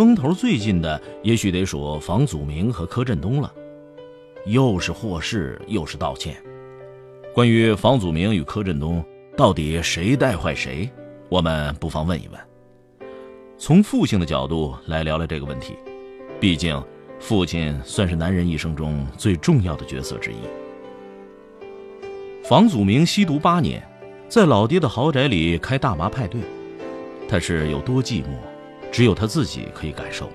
风头最近的，也许得数房祖名和柯震东了，又是祸事又是道歉。关于房祖名与柯震东到底谁带坏谁，我们不妨问一问。从父亲的角度来聊聊这个问题，毕竟父亲算是男人一生中最重要的角色之一。房祖名吸毒八年，在老爹的豪宅里开大麻派对，他是有多寂寞？只有他自己可以感受。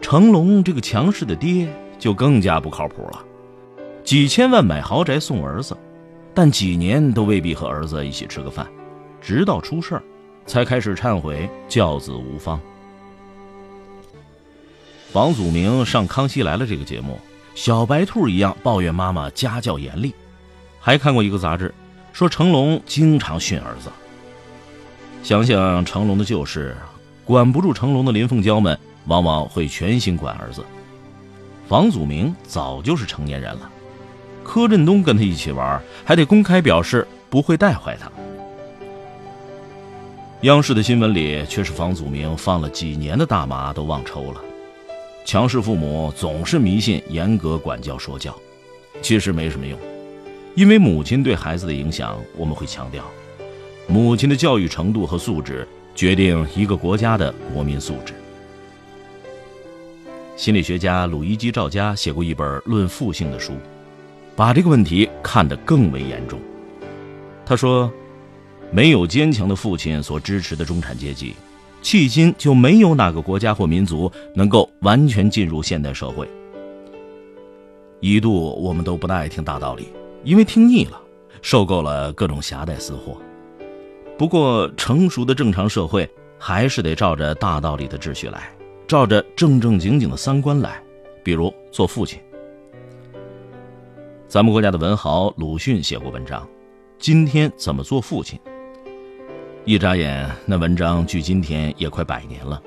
成龙这个强势的爹就更加不靠谱了，几千万买豪宅送儿子，但几年都未必和儿子一起吃个饭，直到出事儿，才开始忏悔教子无方。房祖名上《康熙来了》这个节目，小白兔一样抱怨妈妈家教严厉，还看过一个杂志，说成龙经常训儿子。想想成龙的旧事。管不住成龙的林凤娇们，往往会全心管儿子。房祖名早就是成年人了，柯震东跟他一起玩，还得公开表示不会带坏他。央视的新闻里却是房祖名放了几年的大麻都忘抽了。强势父母总是迷信严格管教说教，其实没什么用，因为母亲对孩子的影响，我们会强调，母亲的教育程度和素质。决定一个国家的国民素质。心理学家鲁伊基·赵家写过一本《论父性》的书，把这个问题看得更为严重。他说：“没有坚强的父亲所支持的中产阶级，迄今就没有哪个国家或民族能够完全进入现代社会。”一度我们都不大爱听大道理，因为听腻了，受够了各种狭带私货。不过，成熟的正常社会还是得照着大道理的秩序来，照着正正经经的三观来。比如做父亲，咱们国家的文豪鲁迅写过文章《今天怎么做父亲》。一眨眼，那文章距今天也快百年了。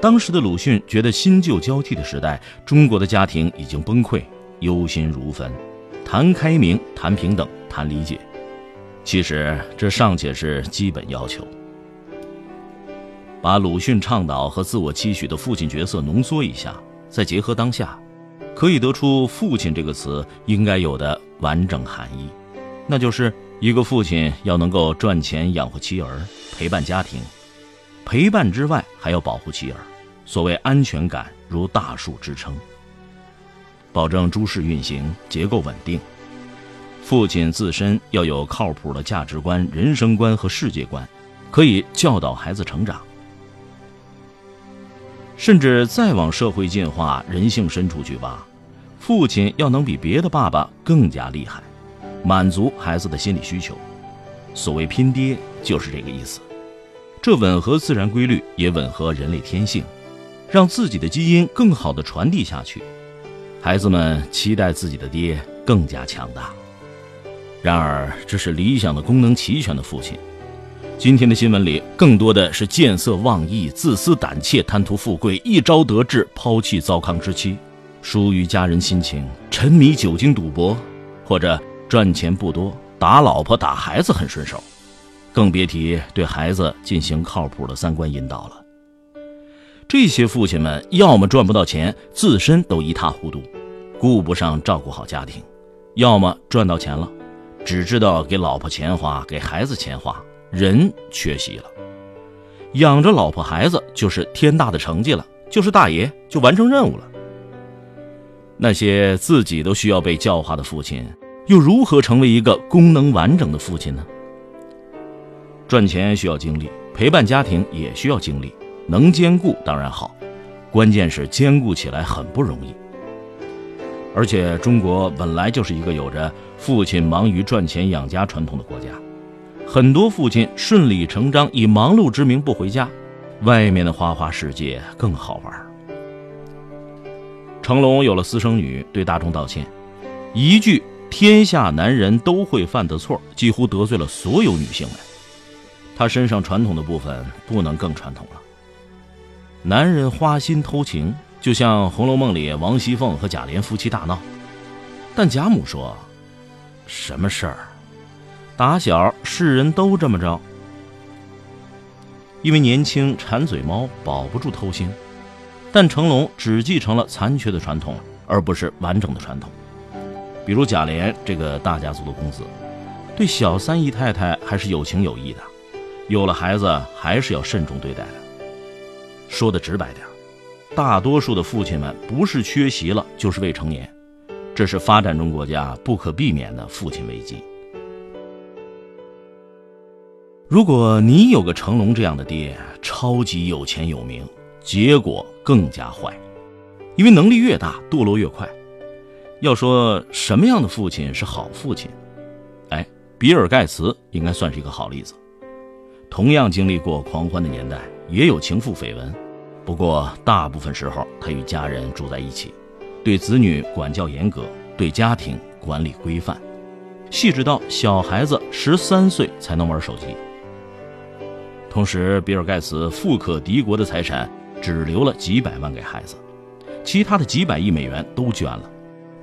当时的鲁迅觉得新旧交替的时代，中国的家庭已经崩溃，忧心如焚，谈开明，谈平等，谈理解。其实这尚且是基本要求。把鲁迅倡导和自我期许的父亲角色浓缩一下，再结合当下，可以得出“父亲”这个词应该有的完整含义，那就是一个父亲要能够赚钱养活妻儿，陪伴家庭，陪伴之外还要保护妻儿，所谓安全感如大树支撑，保证诸事运行结构稳定。父亲自身要有靠谱的价值观、人生观和世界观，可以教导孩子成长。甚至再往社会进化、人性深处去挖，父亲要能比别的爸爸更加厉害，满足孩子的心理需求。所谓拼爹，就是这个意思。这吻合自然规律，也吻合人类天性，让自己的基因更好的传递下去。孩子们期待自己的爹更加强大。然而，这是理想的功能齐全的父亲。今天的新闻里，更多的是见色忘义、自私胆怯、贪图富贵、一朝得志、抛弃糟糠之妻、疏于家人亲情、沉迷酒精赌博，或者赚钱不多、打老婆打孩子很顺手，更别提对孩子进行靠谱的三观引导了。这些父亲们，要么赚不到钱，自身都一塌糊涂，顾不上照顾好家庭；要么赚到钱了。只知道给老婆钱花，给孩子钱花，人缺席了。养着老婆孩子就是天大的成绩了，就是大爷就完成任务了。那些自己都需要被教化的父亲，又如何成为一个功能完整的父亲呢？赚钱需要精力，陪伴家庭也需要精力，能兼顾当然好，关键是兼顾起来很不容易。而且中国本来就是一个有着父亲忙于赚钱养家传统的国家，很多父亲顺理成章以忙碌之名不回家，外面的花花世界更好玩。成龙有了私生女，对大众道歉，一句“天下男人都会犯的错”，几乎得罪了所有女性们。他身上传统的部分不能更传统了。男人花心偷情，就像《红楼梦》里王熙凤和贾琏夫妻大闹，但贾母说：“什么事儿？打小世人都这么着。”因为年轻馋嘴猫，保不住偷腥。但成龙只继承了残缺的传统，而不是完整的传统。比如贾琏这个大家族的公子，对小三姨太太还是有情有义的，有了孩子还是要慎重对待的。说的直白点，大多数的父亲们不是缺席了，就是未成年，这是发展中国家不可避免的父亲危机。如果你有个成龙这样的爹，超级有钱有名。结果更加坏，因为能力越大，堕落越快。要说什么样的父亲是好父亲？哎，比尔盖茨应该算是一个好例子。同样经历过狂欢的年代，也有情妇绯闻，不过大部分时候他与家人住在一起，对子女管教严格，对家庭管理规范，细致到小孩子十三岁才能玩手机。同时，比尔盖茨富可敌国的财产。只留了几百万给孩子，其他的几百亿美元都捐了，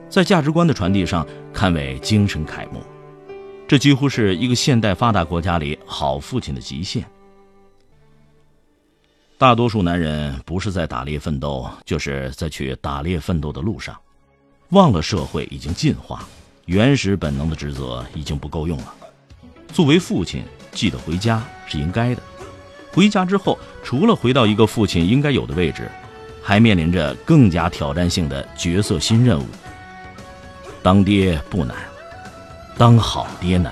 在价值观的传递上堪为精神楷模。这几乎是一个现代发达国家里好父亲的极限。大多数男人不是在打猎奋斗，就是在去打猎奋斗的路上，忘了社会已经进化，原始本能的职责已经不够用了。作为父亲，记得回家是应该的。回家之后，除了回到一个父亲应该有的位置，还面临着更加挑战性的角色新任务。当爹不难，当好爹难。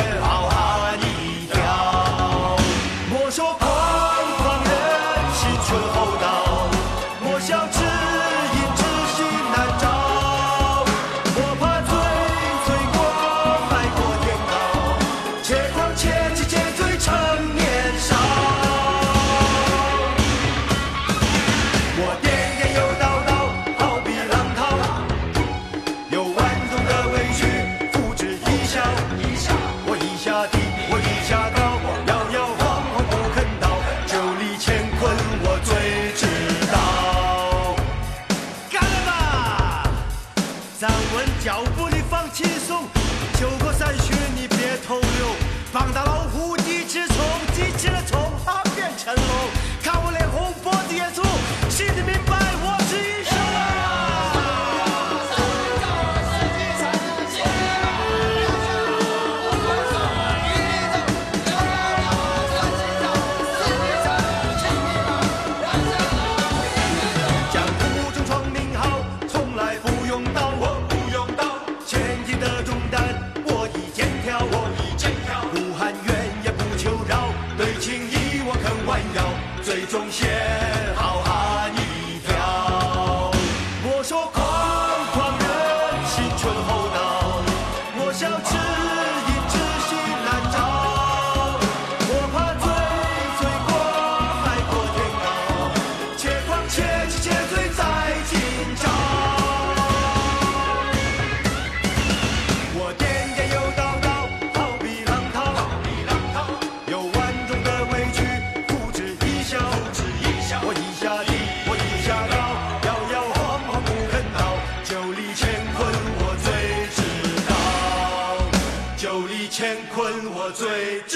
最知道。